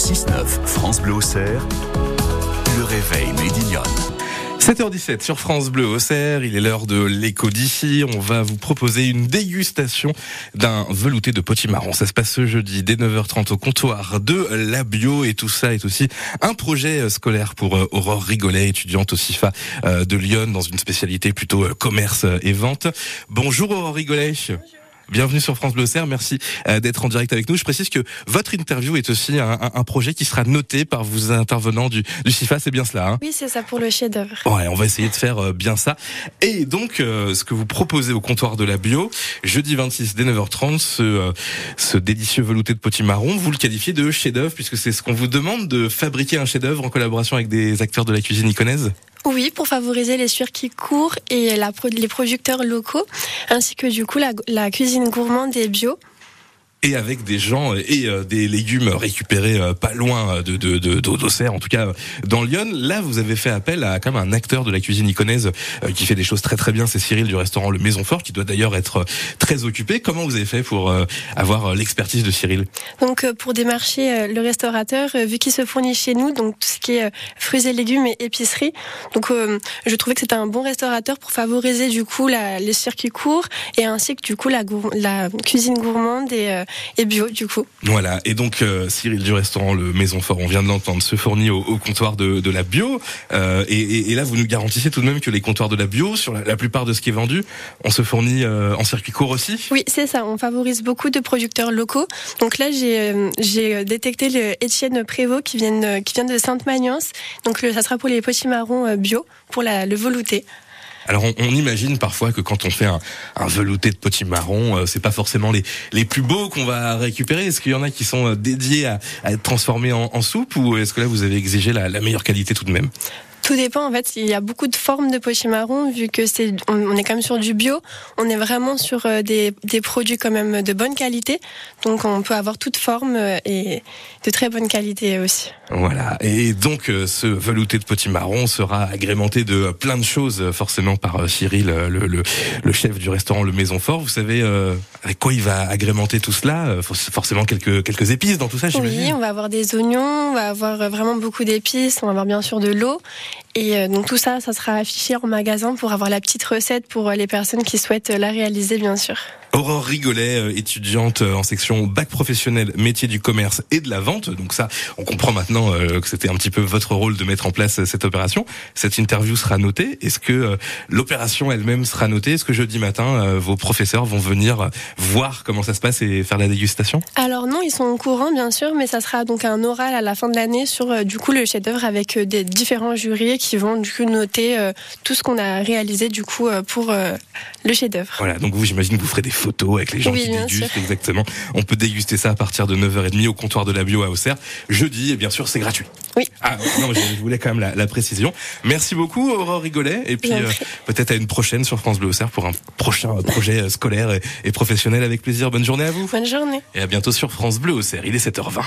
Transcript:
6-9, France Bleu Auxerre, le réveil Médillon. 7h17 sur France Bleu Auxerre, il est l'heure de l'écho d'ici. On va vous proposer une dégustation d'un velouté de potimarron. Ça se passe ce jeudi dès 9h30 au comptoir de la bio et tout ça est aussi un projet scolaire pour euh, Aurore Rigolet, étudiante au CIFA euh, de Lyon dans une spécialité plutôt euh, commerce et vente. Bonjour Aurore Rigolet. Bienvenue sur France Bleu Serre. Merci euh, d'être en direct avec nous. Je précise que votre interview est aussi un, un, projet qui sera noté par vos intervenants du, du CIFA. C'est bien cela hein Oui, c'est ça pour le chef-d'œuvre. Ouais, on va essayer de faire euh, bien ça. Et donc, euh, ce que vous proposez au comptoir de la bio, jeudi 26 dès 9h30, ce, ce délicieux velouté de potimarron, vous le qualifiez de chef-d'œuvre puisque c'est ce qu'on vous demande de fabriquer un chef-d'œuvre en collaboration avec des acteurs de la cuisine iconaise? Oui, pour favoriser les circuits courts et la, les producteurs locaux, ainsi que du coup la, la cuisine gourmande et bio et avec des gens et euh, des légumes récupérés euh, pas loin de de d'Auxerre, en tout cas dans Lyon. Là, vous avez fait appel à quand même un acteur de la cuisine iconaise euh, qui fait des choses très très bien. C'est Cyril du restaurant Le Maison Fort, qui doit d'ailleurs être très occupé. Comment vous avez fait pour avoir l'expertise de Cyril? Donc pour démarcher le restaurateur, vu qu'il se fournit chez nous, donc tout ce qui est fruits et légumes et épicerie. Donc je trouvais que c'était un bon restaurateur pour favoriser du coup la, les circuits courts et ainsi que du coup la, la cuisine gourmande et et bio du coup. Voilà, et donc euh, Cyril du restaurant Le Maison Fort, on vient de l'entendre, se fournit au, comptoir de, de, la bio. Euh, et, et, là, vous nous garantissez tout de même que les comptoirs de la bio, sur la, plupart de ce qui est vendu, on se fournit euh, en circuit court aussi Oui, c'est ça, on favorise beaucoup de producteurs locaux. Donc là, j'ai j'ai détecté le Étienne Prévost qui vient, qui vient de Sainte-Magnance. Donc le, ça sera pour les potimarrons bio, pour la, le velouté. Alors on, on, imagine parfois que quand on fait un, un velouté de potimarron, euh, c'est pas forcément les, les plus beaux qu'on va récupérer. Est-ce qu'il y en a qui sont euh, dédiés à, à être transformés en, en soupe ou est-ce que là vous avez exigé la, la meilleure qualité tout de même? Tout dépend en fait. Il y a beaucoup de formes de potimarron vu que c'est on, est quand même sur du bio. On est vraiment sur euh, des, des produits quand même de bonne qualité. Donc on peut avoir toute forme euh, et de très bonne qualité aussi. Voilà. Et donc euh, ce velouté de potimarron sera agrémenté de plein de choses forcément par Cyril, le, le chef du restaurant Le Maison Fort. Vous savez avec quoi il va agrémenter tout cela Forcément quelques quelques épices dans tout ça. Oui, on va avoir des oignons, on va avoir vraiment beaucoup d'épices, on va avoir bien sûr de l'eau et euh, donc tout ça, ça sera affiché en magasin pour avoir la petite recette pour euh, les personnes qui souhaitent la réaliser, bien sûr. Aurore Rigolet, euh, étudiante en section bac professionnel métier du commerce et de la vente. Donc ça, on comprend maintenant que c'était un petit peu votre rôle de mettre en place cette opération. Cette interview sera notée. Est-ce que l'opération elle-même sera notée? Est-ce que jeudi matin, vos professeurs vont venir voir comment ça se passe et faire la dégustation? Alors non, ils sont au courant bien sûr, mais ça sera donc un oral à la fin de l'année sur du coup le chef-d'œuvre avec des différents jurys qui vont du coup noter euh, tout ce qu'on a réalisé du coup euh, pour euh, le chef-d'œuvre. Voilà, donc vous, j'imagine, vous ferez des photos avec les gens qui dégustent. Exactement. On peut déguster ça à partir de 9h30 au comptoir de la bio à Auxerre. Jeudi, et bien sûr, c'est gratuit. Oui. Ah, non, je voulais quand même la, précision. Merci beaucoup, Aurore Rigolet. Et puis, peut-être à une prochaine sur France Bleu Auxerre pour un prochain projet scolaire et, et professionnel avec plaisir. Bonne journée à vous. Bonne journée. Et à bientôt sur France Bleu Auxerre. Il est 7h20.